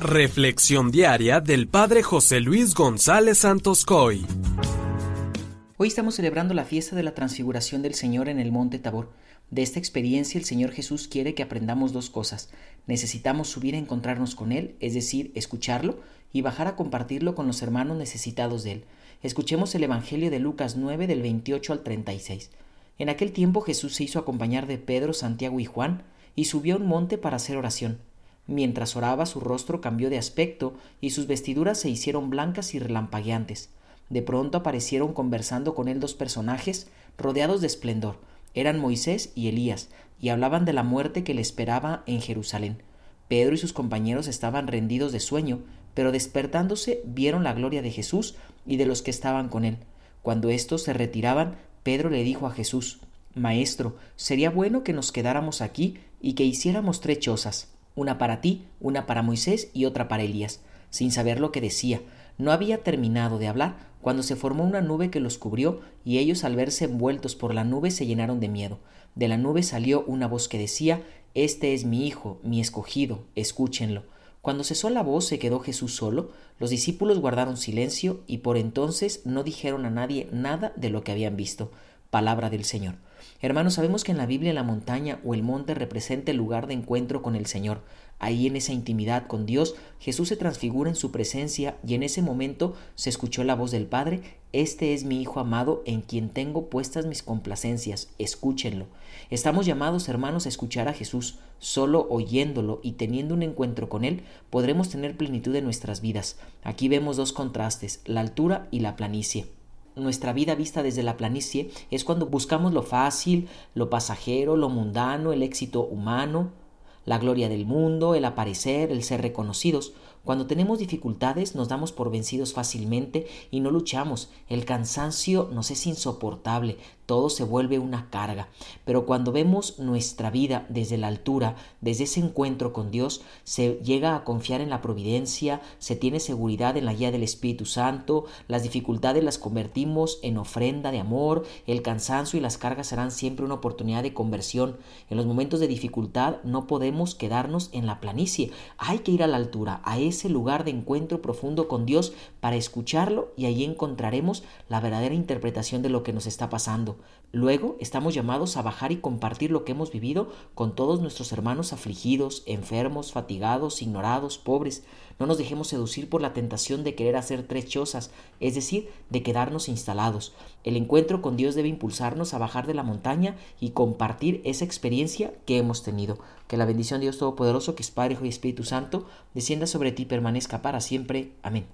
Reflexión diaria del Padre José Luis González Santos Coy. Hoy estamos celebrando la fiesta de la transfiguración del Señor en el Monte Tabor. De esta experiencia el Señor Jesús quiere que aprendamos dos cosas. Necesitamos subir a encontrarnos con Él, es decir, escucharlo, y bajar a compartirlo con los hermanos necesitados de Él. Escuchemos el Evangelio de Lucas 9 del 28 al 36. En aquel tiempo Jesús se hizo acompañar de Pedro, Santiago y Juan, y subió a un monte para hacer oración. Mientras oraba su rostro cambió de aspecto y sus vestiduras se hicieron blancas y relampagueantes. De pronto aparecieron conversando con él dos personajes rodeados de esplendor. Eran Moisés y Elías, y hablaban de la muerte que le esperaba en Jerusalén. Pedro y sus compañeros estaban rendidos de sueño, pero despertándose vieron la gloria de Jesús y de los que estaban con él. Cuando éstos se retiraban, Pedro le dijo a Jesús, Maestro, sería bueno que nos quedáramos aquí y que hiciéramos tres chozas una para ti, una para Moisés y otra para Elías, sin saber lo que decía. No había terminado de hablar cuando se formó una nube que los cubrió y ellos al verse envueltos por la nube se llenaron de miedo. De la nube salió una voz que decía, Este es mi Hijo, mi escogido, escúchenlo. Cuando cesó la voz se quedó Jesús solo, los discípulos guardaron silencio y por entonces no dijeron a nadie nada de lo que habían visto. Palabra del Señor. Hermanos, sabemos que en la Biblia la montaña o el monte representa el lugar de encuentro con el Señor. Ahí en esa intimidad con Dios, Jesús se transfigura en su presencia y en ese momento se escuchó la voz del Padre, Este es mi Hijo amado en quien tengo puestas mis complacencias, escúchenlo. Estamos llamados, hermanos, a escuchar a Jesús. Solo oyéndolo y teniendo un encuentro con Él podremos tener plenitud en nuestras vidas. Aquí vemos dos contrastes, la altura y la planicie nuestra vida vista desde la planicie es cuando buscamos lo fácil, lo pasajero, lo mundano, el éxito humano, la gloria del mundo, el aparecer, el ser reconocidos. Cuando tenemos dificultades nos damos por vencidos fácilmente y no luchamos. El cansancio nos es insoportable, todo se vuelve una carga. Pero cuando vemos nuestra vida desde la altura, desde ese encuentro con Dios, se llega a confiar en la providencia, se tiene seguridad en la guía del Espíritu Santo, las dificultades las convertimos en ofrenda de amor, el cansancio y las cargas serán siempre una oportunidad de conversión. En los momentos de dificultad no podemos quedarnos en la planicie, hay que ir a la altura, a ese lugar de encuentro profundo con Dios para escucharlo y allí encontraremos la verdadera interpretación de lo que nos está pasando. Luego estamos llamados a bajar y compartir lo que hemos vivido con todos nuestros hermanos afligidos, enfermos, fatigados, ignorados, pobres. No nos dejemos seducir por la tentación de querer hacer tres chozas, es decir, de quedarnos instalados. El encuentro con Dios debe impulsarnos a bajar de la montaña y compartir esa experiencia que hemos tenido. Que la bendición de Dios Todopoderoso, que es Padre, Hijo y Espíritu Santo, descienda sobre ti y permanezca para siempre. Amén.